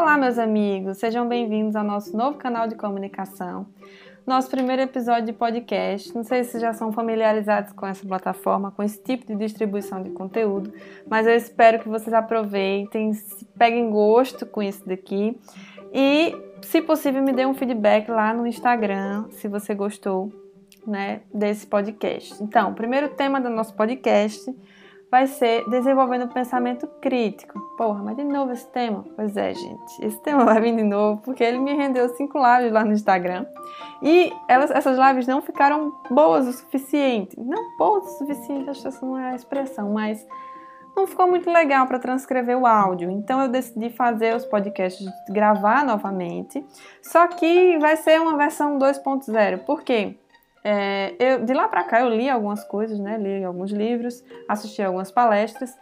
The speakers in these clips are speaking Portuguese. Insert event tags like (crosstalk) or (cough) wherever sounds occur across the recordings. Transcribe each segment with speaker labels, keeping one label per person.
Speaker 1: Olá, meus amigos, sejam bem-vindos ao nosso novo canal de comunicação. Nosso primeiro episódio de podcast. Não sei se já são familiarizados com essa plataforma, com esse tipo de distribuição de conteúdo, mas eu espero que vocês aproveitem, peguem gosto com isso daqui e, se possível, me dê um feedback lá no Instagram se você gostou né, desse podcast. Então, o primeiro tema do nosso podcast vai ser desenvolvendo o pensamento crítico. Porra, mas de novo esse tema? Pois é, gente. Esse tema vai vir de novo porque ele me rendeu cinco lives lá no Instagram. E elas, essas lives não ficaram boas o suficiente. Não boas o suficiente, acho que essa não é a expressão, mas não ficou muito legal para transcrever o áudio. Então eu decidi fazer os podcasts, gravar novamente. Só que vai ser uma versão 2.0. Por quê? É, eu, de lá para cá eu li algumas coisas, né? Li alguns livros, assisti algumas palestras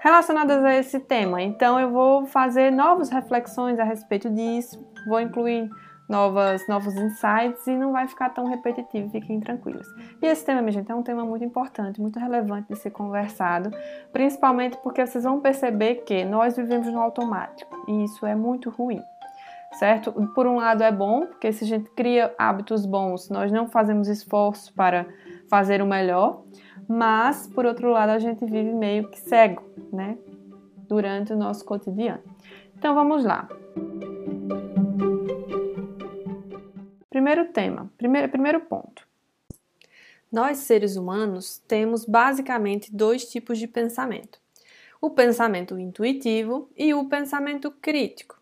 Speaker 1: relacionadas a esse tema. Então eu vou fazer novas reflexões a respeito disso, vou incluir novas, novos insights e não vai ficar tão repetitivo, fiquem tranquilos. E esse tema, minha gente, é um tema muito importante, muito relevante de ser conversado, principalmente porque vocês vão perceber que nós vivemos no automático e isso é muito ruim certo? Por um lado é bom, porque se a gente cria hábitos bons, nós não fazemos esforço para fazer o melhor, mas por outro lado a gente vive meio que cego, né? Durante o nosso cotidiano. Então vamos lá. Primeiro tema, primeiro, primeiro ponto. Nós, seres humanos, temos basicamente dois tipos de pensamento: o pensamento intuitivo e o pensamento crítico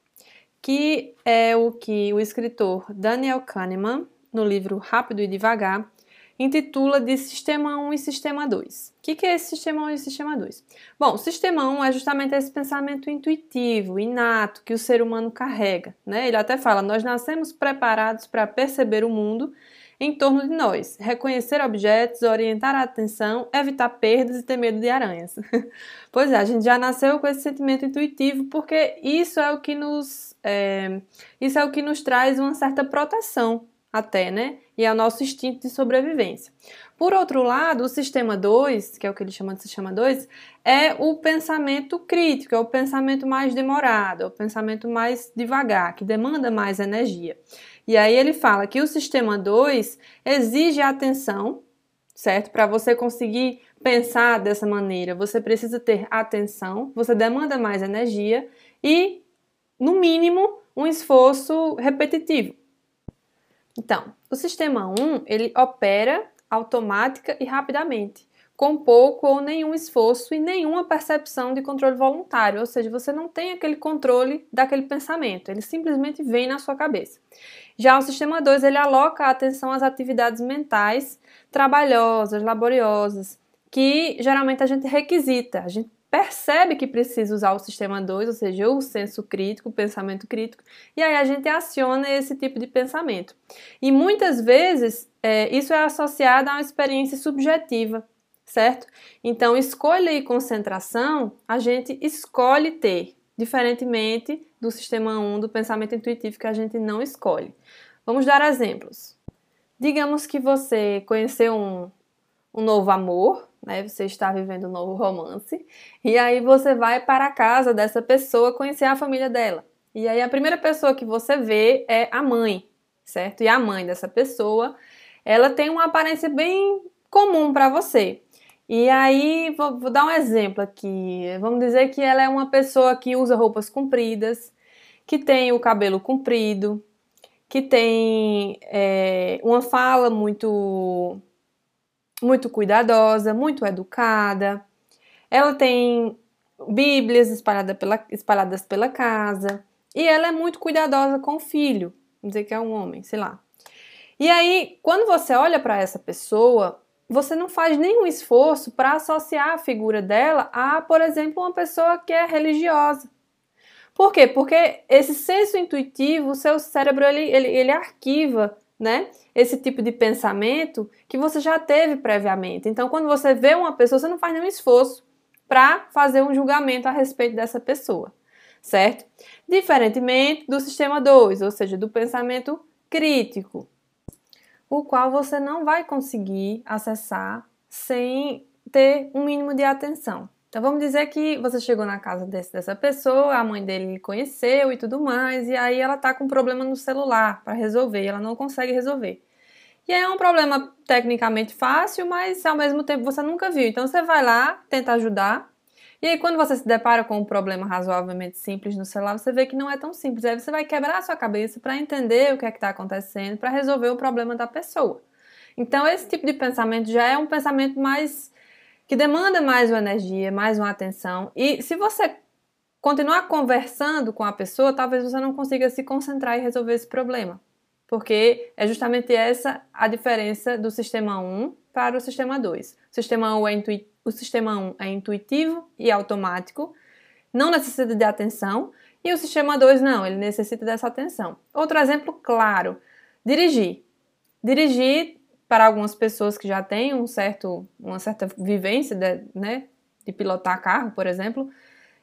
Speaker 1: que é o que o escritor Daniel Kahneman, no livro Rápido e Devagar, intitula de Sistema 1 e Sistema 2. O que, é esse Sistema 1 e Sistema 2? Bom, Sistema 1 é justamente esse pensamento intuitivo, inato, que o ser humano carrega. Né? Ele até fala: nós nascemos preparados para perceber o mundo em torno de nós, reconhecer objetos, orientar a atenção, evitar perdas e ter medo de aranhas. (laughs) pois é, a gente já nasceu com esse sentimento intuitivo porque isso é o que nos é, isso é o que nos traz uma certa proteção até, né? E é o nosso instinto de sobrevivência. Por outro lado, o sistema 2, que é o que ele chama de sistema 2, é o pensamento crítico, é o pensamento mais demorado, é o pensamento mais devagar, que demanda mais energia. E aí ele fala que o sistema 2 exige atenção, certo? Para você conseguir pensar dessa maneira, você precisa ter atenção, você demanda mais energia e, no mínimo, um esforço repetitivo. Então, o sistema 1, ele opera automática e rapidamente com pouco ou nenhum esforço e nenhuma percepção de controle voluntário, ou seja, você não tem aquele controle daquele pensamento, ele simplesmente vem na sua cabeça. Já o sistema 2, ele aloca a atenção às atividades mentais trabalhosas, laboriosas, que geralmente a gente requisita, a gente percebe que precisa usar o sistema 2, ou seja, o senso crítico, o pensamento crítico, e aí a gente aciona esse tipo de pensamento. E muitas vezes é, isso é associado a uma experiência subjetiva, certo? Então, escolha e concentração, a gente escolhe ter, diferentemente do sistema 1 do pensamento intuitivo que a gente não escolhe. Vamos dar exemplos. Digamos que você conheceu um, um novo amor, né? Você está vivendo um novo romance, e aí você vai para a casa dessa pessoa conhecer a família dela. E aí a primeira pessoa que você vê é a mãe, certo? E a mãe dessa pessoa, ela tem uma aparência bem comum para você. E aí, vou, vou, dar um exemplo aqui. Vamos dizer que ela é uma pessoa que usa roupas compridas, que tem o cabelo comprido, que tem é, uma fala muito, muito cuidadosa, muito educada. Ela tem bíblias espalhadas pela, espalhadas pela casa. E ela é muito cuidadosa com o filho. Vamos dizer que é um homem, sei lá. E aí, quando você olha para essa pessoa, você não faz nenhum esforço para associar a figura dela a, por exemplo, uma pessoa que é religiosa. Por quê? Porque esse senso intuitivo, o seu cérebro ele, ele, ele arquiva né, esse tipo de pensamento que você já teve previamente. Então, quando você vê uma pessoa, você não faz nenhum esforço para fazer um julgamento a respeito dessa pessoa, certo? Diferentemente do sistema 2, ou seja, do pensamento crítico o qual você não vai conseguir acessar sem ter um mínimo de atenção, Então vamos dizer que você chegou na casa desse, dessa pessoa, a mãe dele conheceu e tudo mais, e aí ela tá com um problema no celular para resolver, ela não consegue resolver. E é um problema tecnicamente fácil, mas ao mesmo tempo você nunca viu. Então você vai lá, tenta ajudar. E aí quando você se depara com um problema razoavelmente simples no celular, você vê que não é tão simples. Aí você vai quebrar a sua cabeça para entender o que é que está acontecendo, para resolver o problema da pessoa. Então esse tipo de pensamento já é um pensamento mais que demanda mais uma energia, mais uma atenção. E se você continuar conversando com a pessoa, talvez você não consiga se concentrar e resolver esse problema. Porque é justamente essa a diferença do sistema 1 para o sistema 2. O sistema 1 é, intui o sistema 1 é intuitivo e automático, não necessita de atenção, e o sistema 2 não, ele necessita dessa atenção. Outro exemplo claro: dirigir. Dirigir para algumas pessoas que já têm um certo, uma certa vivência de, né, de pilotar carro, por exemplo,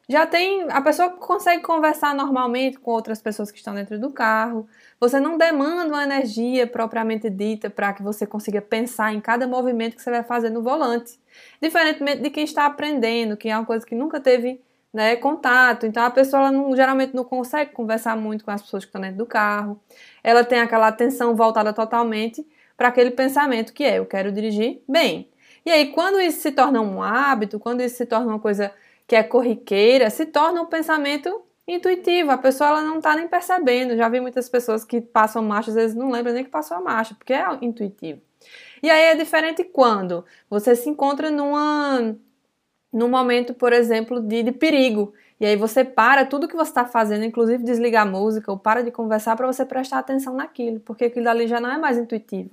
Speaker 1: já tem a pessoa consegue conversar normalmente com outras pessoas que estão dentro do carro. Você não demanda uma energia propriamente dita para que você consiga pensar em cada movimento que você vai fazer no volante, diferentemente de quem está aprendendo, que é uma coisa que nunca teve né, contato. Então a pessoa não, geralmente não consegue conversar muito com as pessoas que estão dentro do carro. Ela tem aquela atenção voltada totalmente para aquele pensamento que é eu quero dirigir bem. E aí, quando isso se torna um hábito, quando isso se torna uma coisa que é corriqueira, se torna um pensamento intuitivo. A pessoa ela não está nem percebendo. Já vi muitas pessoas que passam marcha, às vezes não lembram nem que passou a marcha, porque é intuitivo. E aí é diferente quando você se encontra numa, num momento, por exemplo, de, de perigo. E aí você para tudo que você está fazendo, inclusive desligar a música ou para de conversar para você prestar atenção naquilo, porque aquilo ali já não é mais intuitivo.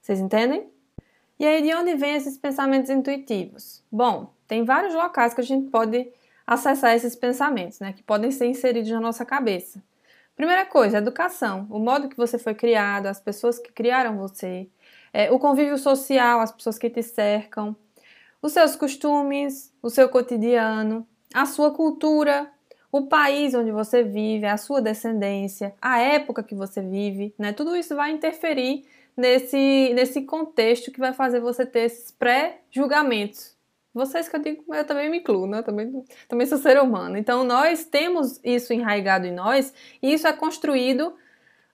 Speaker 1: Vocês entendem? E aí, de onde vêm esses pensamentos intuitivos? Bom, tem vários locais que a gente pode acessar esses pensamentos, né? Que podem ser inseridos na nossa cabeça. Primeira coisa, educação. O modo que você foi criado, as pessoas que criaram você, é, o convívio social, as pessoas que te cercam, os seus costumes, o seu cotidiano, a sua cultura, o país onde você vive, a sua descendência, a época que você vive, né? Tudo isso vai interferir nesse, nesse contexto que vai fazer você ter esses pré-julgamentos. Vocês que eu digo, eu também me incluo, né? Eu também, também sou ser humano. Então, nós temos isso enraizado em nós e isso é construído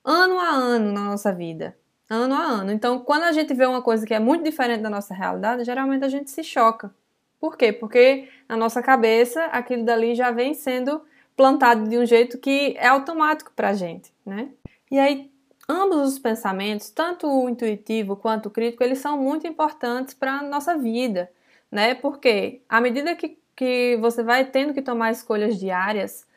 Speaker 1: ano a ano na nossa vida. Ano a ano. Então, quando a gente vê uma coisa que é muito diferente da nossa realidade, geralmente a gente se choca. Por quê? Porque na nossa cabeça aquilo dali já vem sendo plantado de um jeito que é automático pra gente, né? E aí Ambos os pensamentos, tanto o intuitivo quanto o crítico, eles são muito importantes para a nossa vida, né? Porque à medida que, que você vai tendo que tomar escolhas diárias,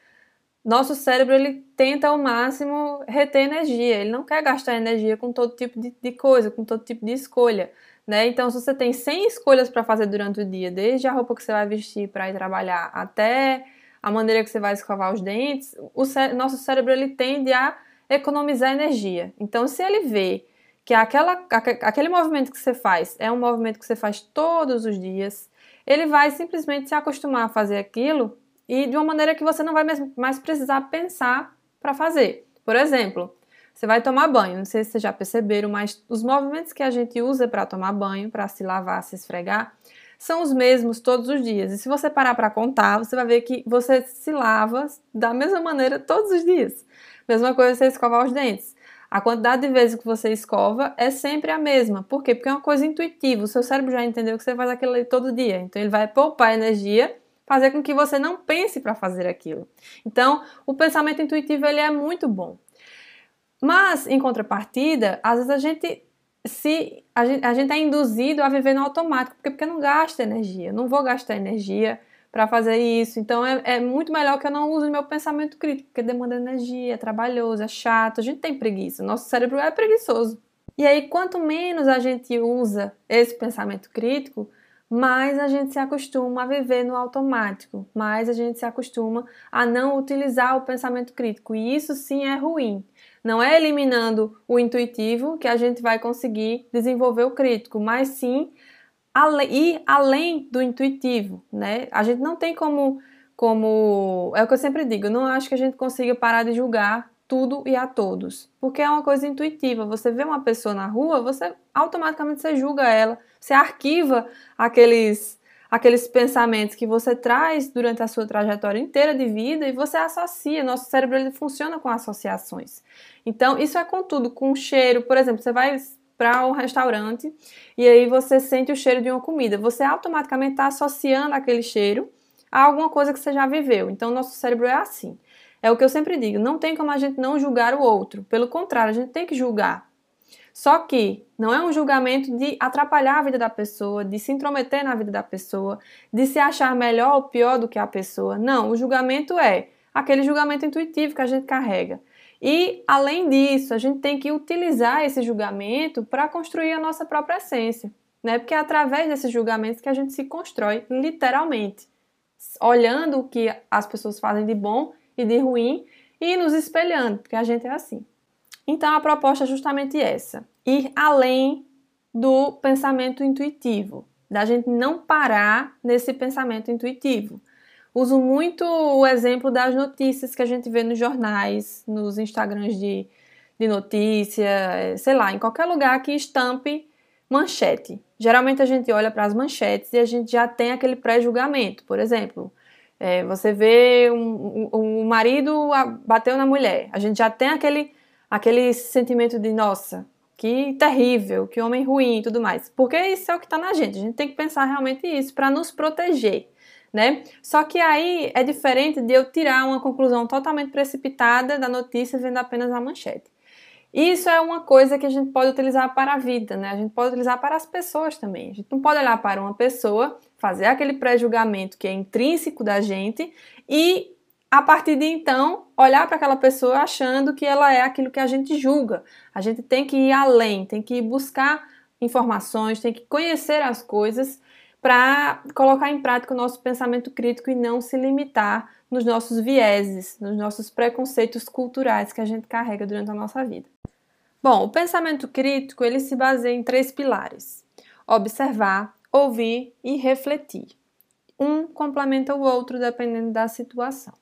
Speaker 1: nosso cérebro ele tenta ao máximo reter energia, ele não quer gastar energia com todo tipo de, de coisa, com todo tipo de escolha. Né? Então, se você tem 100 escolhas para fazer durante o dia, desde a roupa que você vai vestir para ir trabalhar até a maneira que você vai escovar os dentes, o nosso cérebro ele tende a economizar energia. Então, se ele vê que aquela, aquele movimento que você faz é um movimento que você faz todos os dias, ele vai simplesmente se acostumar a fazer aquilo e de uma maneira que você não vai mais precisar pensar para fazer. Por exemplo, você vai tomar banho, não sei se vocês já perceberam, mas os movimentos que a gente usa para tomar banho, para se lavar, se esfregar, são os mesmos todos os dias. E se você parar para contar, você vai ver que você se lava da mesma maneira todos os dias. Mesma coisa você escovar os dentes. A quantidade de vezes que você escova é sempre a mesma. Por quê? Porque é uma coisa intuitiva. O seu cérebro já entendeu que você faz aquilo ali todo dia. Então ele vai poupar energia, fazer com que você não pense para fazer aquilo. Então, o pensamento intuitivo ele é muito bom. Mas, em contrapartida, às vezes a gente se a gente, a gente é induzido a viver no automático, porque, porque não gasta energia. Não vou gastar energia para fazer isso. Então é, é, muito melhor que eu não use meu pensamento crítico, porque demanda energia, é trabalhoso, é chato. A gente tem preguiça, nosso cérebro é preguiçoso. E aí, quanto menos a gente usa esse pensamento crítico, mais a gente se acostuma a viver no automático, mais a gente se acostuma a não utilizar o pensamento crítico. E isso sim é ruim. Não é eliminando o intuitivo que a gente vai conseguir desenvolver o crítico, mas sim ir além do intuitivo, né? A gente não tem como, como é o que eu sempre digo, não acho que a gente consiga parar de julgar tudo e a todos, porque é uma coisa intuitiva. Você vê uma pessoa na rua, você automaticamente você julga ela, você arquiva aqueles aqueles pensamentos que você traz durante a sua trajetória inteira de vida e você associa. Nosso cérebro ele funciona com associações. Então, isso é com tudo, com cheiro. Por exemplo, você vai para um restaurante e aí você sente o cheiro de uma comida. Você automaticamente está associando aquele cheiro a alguma coisa que você já viveu. Então, nosso cérebro é assim. É o que eu sempre digo: não tem como a gente não julgar o outro. Pelo contrário, a gente tem que julgar. Só que não é um julgamento de atrapalhar a vida da pessoa, de se intrometer na vida da pessoa, de se achar melhor ou pior do que a pessoa. Não, o julgamento é aquele julgamento intuitivo que a gente carrega. E, além disso, a gente tem que utilizar esse julgamento para construir a nossa própria essência, né? Porque é através desses julgamentos que a gente se constrói, literalmente, olhando o que as pessoas fazem de bom e de ruim e nos espelhando, porque a gente é assim. Então, a proposta é justamente essa: ir além do pensamento intuitivo, da gente não parar nesse pensamento intuitivo. Uso muito o exemplo das notícias que a gente vê nos jornais, nos Instagrams de, de notícia, sei lá, em qualquer lugar que estampe manchete. Geralmente a gente olha para as manchetes e a gente já tem aquele pré-julgamento. Por exemplo, é, você vê um, um, um, marido bateu na mulher. A gente já tem aquele, aquele sentimento de, nossa, que terrível, que homem ruim e tudo mais. Porque isso é o que está na gente. A gente tem que pensar realmente isso para nos proteger né? Só que aí é diferente de eu tirar uma conclusão totalmente precipitada da notícia vendo apenas a manchete. Isso é uma coisa que a gente pode utilizar para a vida, né? A gente pode utilizar para as pessoas também. A gente não pode olhar para uma pessoa, fazer aquele pré-julgamento que é intrínseco da gente e a partir de então, olhar para aquela pessoa achando que ela é aquilo que a gente julga. A gente tem que ir além, tem que buscar informações, tem que conhecer as coisas para colocar em prática o nosso pensamento crítico e não se limitar nos nossos vieses, nos nossos preconceitos culturais que a gente carrega durante a nossa vida. Bom, o pensamento crítico ele se baseia em três pilares: observar, ouvir e refletir. Um complementa o outro dependendo da situação.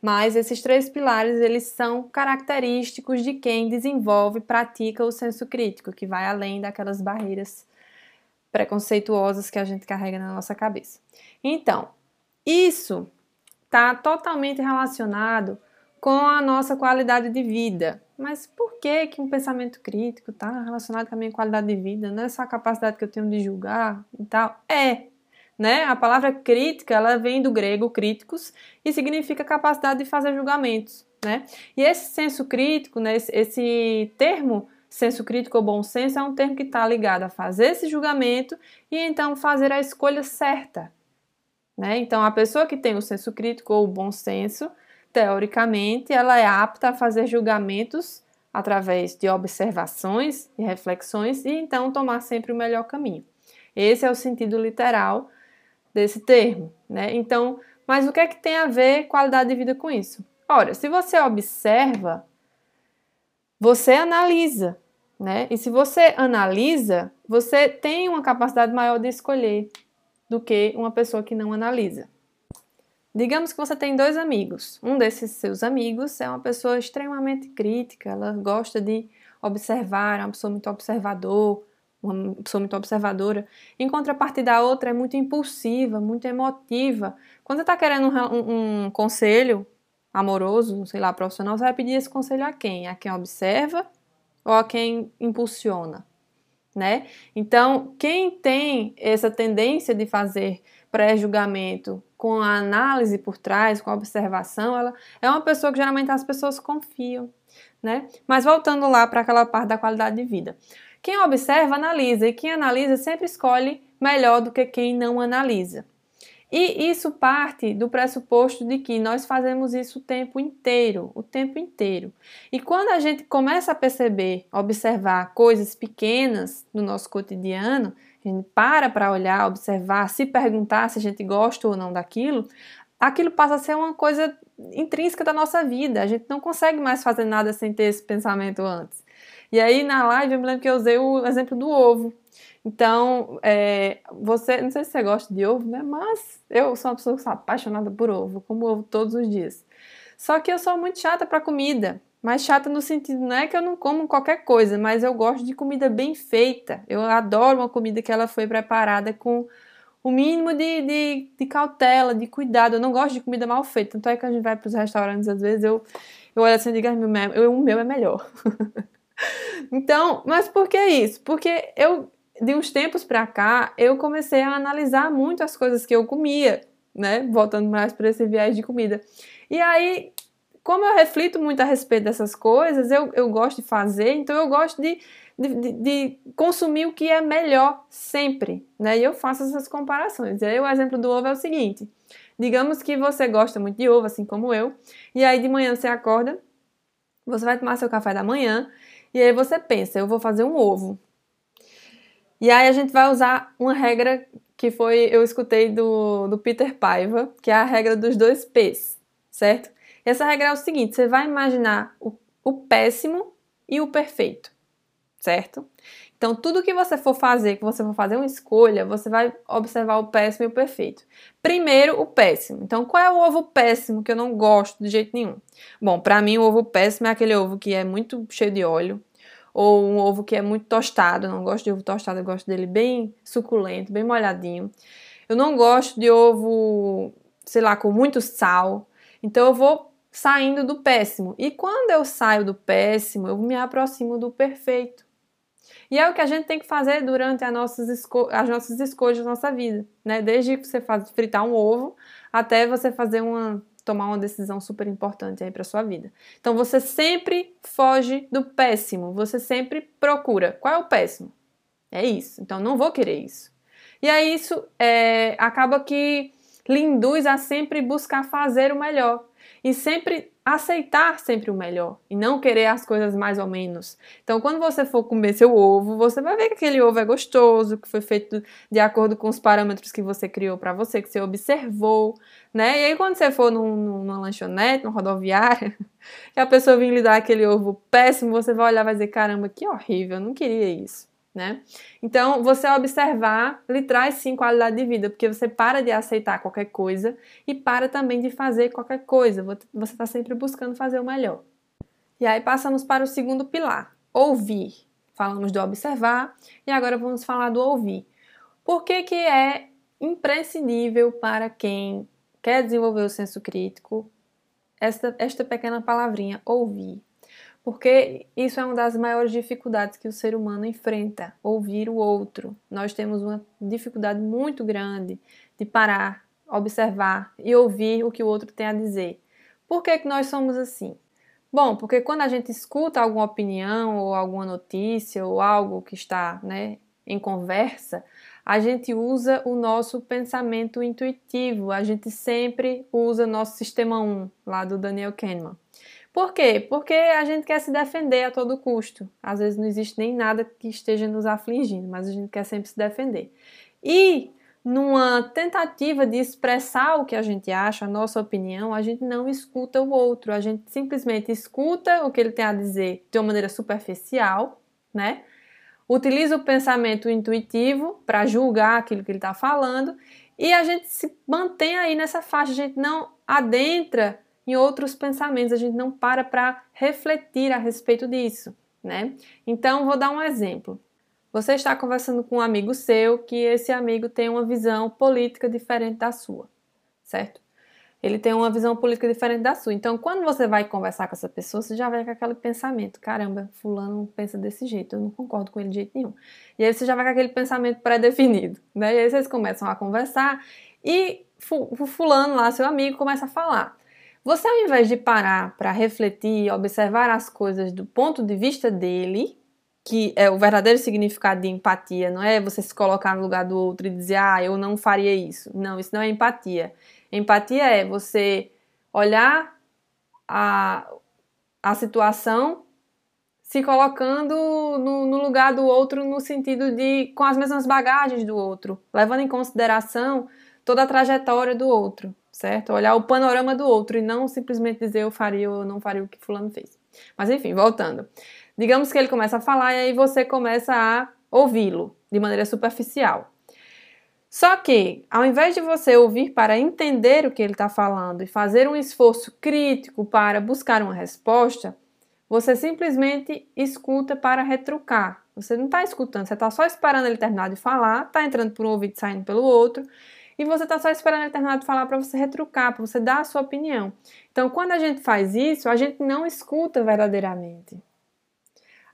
Speaker 1: Mas esses três pilares eles são característicos de quem desenvolve e pratica o senso crítico, que vai além daquelas barreiras preconceituosas que a gente carrega na nossa cabeça. Então, isso está totalmente relacionado com a nossa qualidade de vida. Mas por que, que um pensamento crítico está relacionado com a minha qualidade de vida? Não é só a capacidade que eu tenho de julgar e tal? É, né? A palavra crítica, ela vem do grego críticos e significa capacidade de fazer julgamentos, né? E esse senso crítico, né, esse, esse termo senso crítico ou bom senso é um termo que está ligado a fazer esse julgamento e então fazer a escolha certa. Né? Então, a pessoa que tem o senso crítico ou o bom senso, teoricamente, ela é apta a fazer julgamentos através de observações e reflexões e então tomar sempre o melhor caminho. Esse é o sentido literal desse termo, né? Então, mas o que é que tem a ver qualidade de vida com isso? Ora, se você observa você analisa, né? E se você analisa, você tem uma capacidade maior de escolher do que uma pessoa que não analisa. Digamos que você tem dois amigos. Um desses seus amigos é uma pessoa extremamente crítica, ela gosta de observar, é uma pessoa muito observador, uma pessoa muito observadora. Em contrapartida, a outra é muito impulsiva, muito emotiva. Quando você está querendo um, um, conselho, amoroso, sei lá, profissional, você vai pedir esse conselho a quem? A quem observa ou a quem impulsiona, né? Então, quem tem essa tendência de fazer pré-julgamento com a análise por trás, com a observação, ela é uma pessoa que geralmente as pessoas confiam, né? Mas voltando lá para aquela parte da qualidade de vida. Quem observa, analisa, e quem analisa sempre escolhe melhor do que quem não analisa. E isso parte do pressuposto de que nós fazemos isso o tempo inteiro, o tempo inteiro. E quando a gente começa a perceber, observar coisas pequenas no nosso cotidiano, a gente para para olhar, observar, se perguntar se a gente gosta ou não daquilo, aquilo passa a ser uma coisa intrínseca da nossa vida. A gente não consegue mais fazer nada sem ter esse pensamento antes. E aí na live eu me lembro que eu usei o exemplo do ovo. Então, é, você, não sei se você gosta de ovo, né? Mas eu sou uma pessoa que sou apaixonada por ovo, como ovo todos os dias. Só que eu sou muito chata para comida. Mas chata no sentido, não é que eu não como qualquer coisa, mas eu gosto de comida bem feita. Eu adoro uma comida que ela foi preparada com o mínimo de, de, de, cautela, de cuidado. Eu não gosto de comida mal feita. Tanto é que a gente vai para os restaurantes, às vezes, eu, eu olho assim e digo, o meu é melhor. (laughs) então, mas por que isso? Porque eu, de uns tempos para cá, eu comecei a analisar muito as coisas que eu comia, né? Voltando mais para esse viés de comida. E aí, como eu reflito muito a respeito dessas coisas, eu, eu gosto de fazer, então eu gosto de, de, de, consumir o que é melhor sempre, né? E eu faço essas comparações. E aí o exemplo do ovo é o seguinte: digamos que você gosta muito de ovo, assim como eu, e aí de manhã você acorda, você vai tomar seu café da manhã, e aí você pensa, eu vou fazer um ovo. E aí a gente vai usar uma regra que foi eu escutei do, do Peter Paiva, que é a regra dos dois P's, certo? Essa regra é o seguinte: você vai imaginar o, o péssimo e o perfeito, certo? Então, tudo que você for fazer, que você for fazer uma escolha, você vai observar o péssimo e o perfeito. Primeiro, o péssimo. Então, qual é o ovo péssimo que eu não gosto de jeito nenhum? Bom, para mim, o ovo péssimo é aquele ovo que é muito cheio de óleo, ou um ovo que é muito tostado. Eu não gosto de ovo tostado, eu gosto dele bem suculento, bem molhadinho. Eu não gosto de ovo, sei lá, com muito sal. Então, eu vou saindo do péssimo. E quando eu saio do péssimo, eu me aproximo do perfeito. E é o que a gente tem que fazer durante as nossas, esco as nossas escolhas da nossa vida, né? Desde você faz, fritar um ovo até você fazer uma tomar uma decisão super importante aí para sua vida. Então você sempre foge do péssimo, você sempre procura. Qual é o péssimo? É isso. Então não vou querer isso. E aí isso é, acaba que lhe induz a sempre buscar fazer o melhor e sempre aceitar sempre o melhor e não querer as coisas mais ou menos. Então, quando você for comer seu ovo, você vai ver que aquele ovo é gostoso, que foi feito de acordo com os parâmetros que você criou para você, que você observou, né? E aí, quando você for num, numa lanchonete, numa rodoviária, que (laughs) a pessoa vir lhe dar aquele ovo péssimo, você vai olhar e vai dizer: caramba, que horrível, eu não queria isso né? Então, você observar lhe traz sim qualidade de vida, porque você para de aceitar qualquer coisa e para também de fazer qualquer coisa. Você está sempre buscando fazer o melhor. E aí passamos para o segundo pilar, ouvir. Falamos do observar e agora vamos falar do ouvir. Por que, que é imprescindível para quem quer desenvolver o senso crítico esta, esta pequena palavrinha, ouvir? Porque isso é uma das maiores dificuldades que o ser humano enfrenta, ouvir o outro. Nós temos uma dificuldade muito grande de parar, observar e ouvir o que o outro tem a dizer. Por que, que nós somos assim? Bom, porque quando a gente escuta alguma opinião ou alguma notícia ou algo que está né, em conversa, a gente usa o nosso pensamento intuitivo, a gente sempre usa nosso sistema 1, lá do Daniel Kahneman. Por quê? Porque a gente quer se defender a todo custo. Às vezes não existe nem nada que esteja nos afligindo, mas a gente quer sempre se defender. E numa tentativa de expressar o que a gente acha, a nossa opinião, a gente não escuta o outro, a gente simplesmente escuta o que ele tem a dizer de uma maneira superficial, né? Utiliza o pensamento intuitivo para julgar aquilo que ele está falando e a gente se mantém aí nessa faixa, a gente não adentra em outros pensamentos, a gente não para para refletir a respeito disso, né? Então, vou dar um exemplo. Você está conversando com um amigo seu que esse amigo tem uma visão política diferente da sua, certo? Ele tem uma visão política diferente da sua. Então, quando você vai conversar com essa pessoa, você já vai com aquele pensamento: caramba, Fulano pensa desse jeito, eu não concordo com ele de jeito nenhum. E aí você já vai com aquele pensamento pré-definido, né? E aí vocês começam a conversar e o Fulano lá, seu amigo, começa a falar. Você, ao invés de parar para refletir, observar as coisas do ponto de vista dele, que é o verdadeiro significado de empatia, não é você se colocar no lugar do outro e dizer, ah, eu não faria isso. Não, isso não é empatia. Empatia é você olhar a, a situação se colocando no, no, lugar do outro no sentido de com as mesmas bagagens do outro, levando em consideração toda a trajetória do outro certo? Olhar o panorama do outro e não simplesmente dizer eu faria ou não faria o que fulano fez. Mas enfim, voltando. Digamos que ele começa a falar e aí você começa a ouvi-lo de maneira superficial. Só que, ao invés de você ouvir para entender o que ele está falando e fazer um esforço crítico para buscar uma resposta, você simplesmente escuta para retrucar. Você não está escutando, você está só esperando ele terminar de falar, está entrando por um ouvido e saindo pelo outro, e você está só esperando terminar de falar para você retrucar, para você dar a sua opinião. Então, quando a gente faz isso, a gente não escuta verdadeiramente.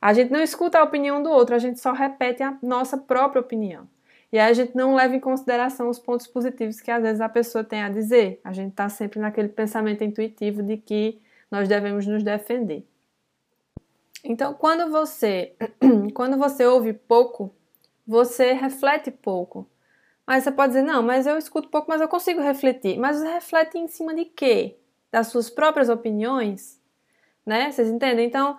Speaker 1: A gente não escuta a opinião do outro, a gente só repete a nossa própria opinião. E aí a gente não leva em consideração os pontos positivos que às vezes a pessoa tem a dizer. A gente está sempre naquele pensamento intuitivo de que nós devemos nos defender. Então, quando você, (clears throat) quando você ouve pouco, você reflete pouco. Mas você pode dizer, não, mas eu escuto pouco, mas eu consigo refletir. Mas você reflete em cima de quê? Das suas próprias opiniões? Né? Vocês entendem? Então,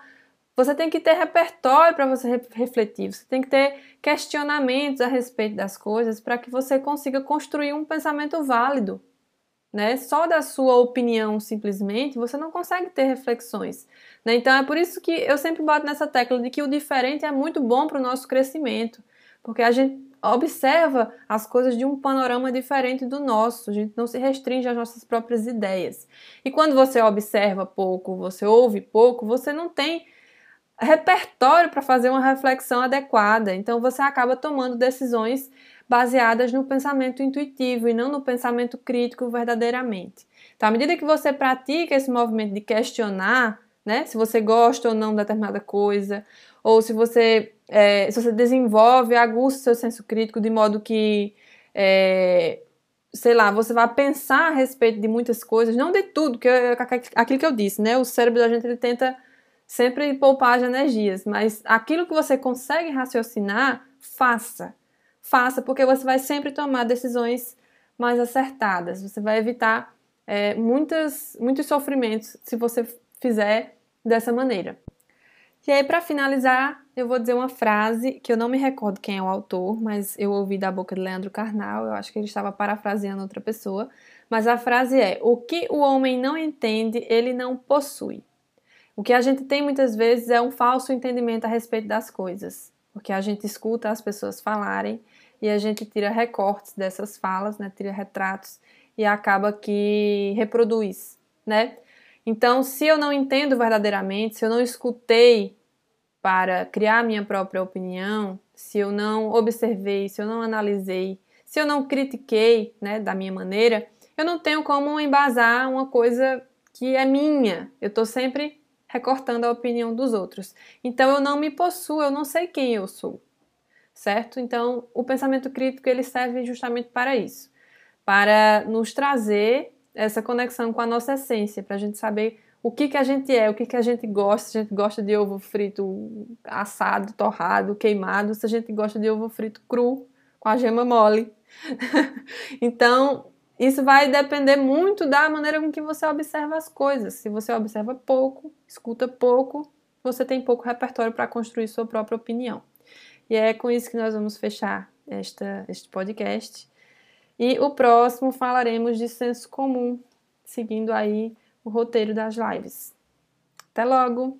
Speaker 1: você tem que ter repertório para você refletir, você tem que ter questionamentos a respeito das coisas para que você consiga construir um pensamento válido. Né? Só da sua opinião, simplesmente, você não consegue ter reflexões. Né? Então, é por isso que eu sempre bato nessa tecla de que o diferente é muito bom para o nosso crescimento, porque a gente observa as coisas de um panorama diferente do nosso, a gente não se restringe às nossas próprias ideias. E quando você observa pouco, você ouve pouco, você não tem repertório para fazer uma reflexão adequada. Então você acaba tomando decisões baseadas no pensamento intuitivo e não no pensamento crítico verdadeiramente. Então, à medida que você pratica esse movimento de questionar, né, se você gosta ou não de determinada coisa, ou se você, é, se você desenvolve, aguça o seu senso crítico de modo que, é, sei lá, você vai pensar a respeito de muitas coisas, não de tudo, que é aquilo que eu disse, né? O cérebro da gente ele tenta sempre poupar as energias, mas aquilo que você consegue raciocinar, faça. Faça, porque você vai sempre tomar decisões mais acertadas. Você vai evitar é, muitas, muitos sofrimentos se você fizer dessa maneira. E aí, para finalizar, eu vou dizer uma frase que eu não me recordo quem é o autor, mas eu ouvi da boca de Leandro Carnal, eu acho que ele estava parafraseando outra pessoa. Mas a frase é: O que o homem não entende, ele não possui. O que a gente tem muitas vezes é um falso entendimento a respeito das coisas, porque a gente escuta as pessoas falarem e a gente tira recortes dessas falas, né, tira retratos e acaba que reproduz, né? Então, se eu não entendo verdadeiramente, se eu não escutei para criar minha própria opinião, se eu não observei, se eu não analisei, se eu não critiquei, né, da minha maneira, eu não tenho como embasar uma coisa que é minha. Eu estou sempre recortando a opinião dos outros. Então eu não me possuo, eu não sei quem eu sou. Certo? Então, o pensamento crítico ele serve justamente para isso, para nos trazer essa conexão com a nossa essência, para a gente saber o que, que a gente é, o que, que a gente gosta. Se a gente gosta de ovo frito assado, torrado, queimado, se a gente gosta de ovo frito cru, com a gema mole. (laughs) então, isso vai depender muito da maneira com que você observa as coisas. Se você observa pouco, escuta pouco, você tem pouco repertório para construir sua própria opinião. E é com isso que nós vamos fechar esta, este podcast. E o próximo falaremos de senso comum, seguindo aí o roteiro das lives. Até logo!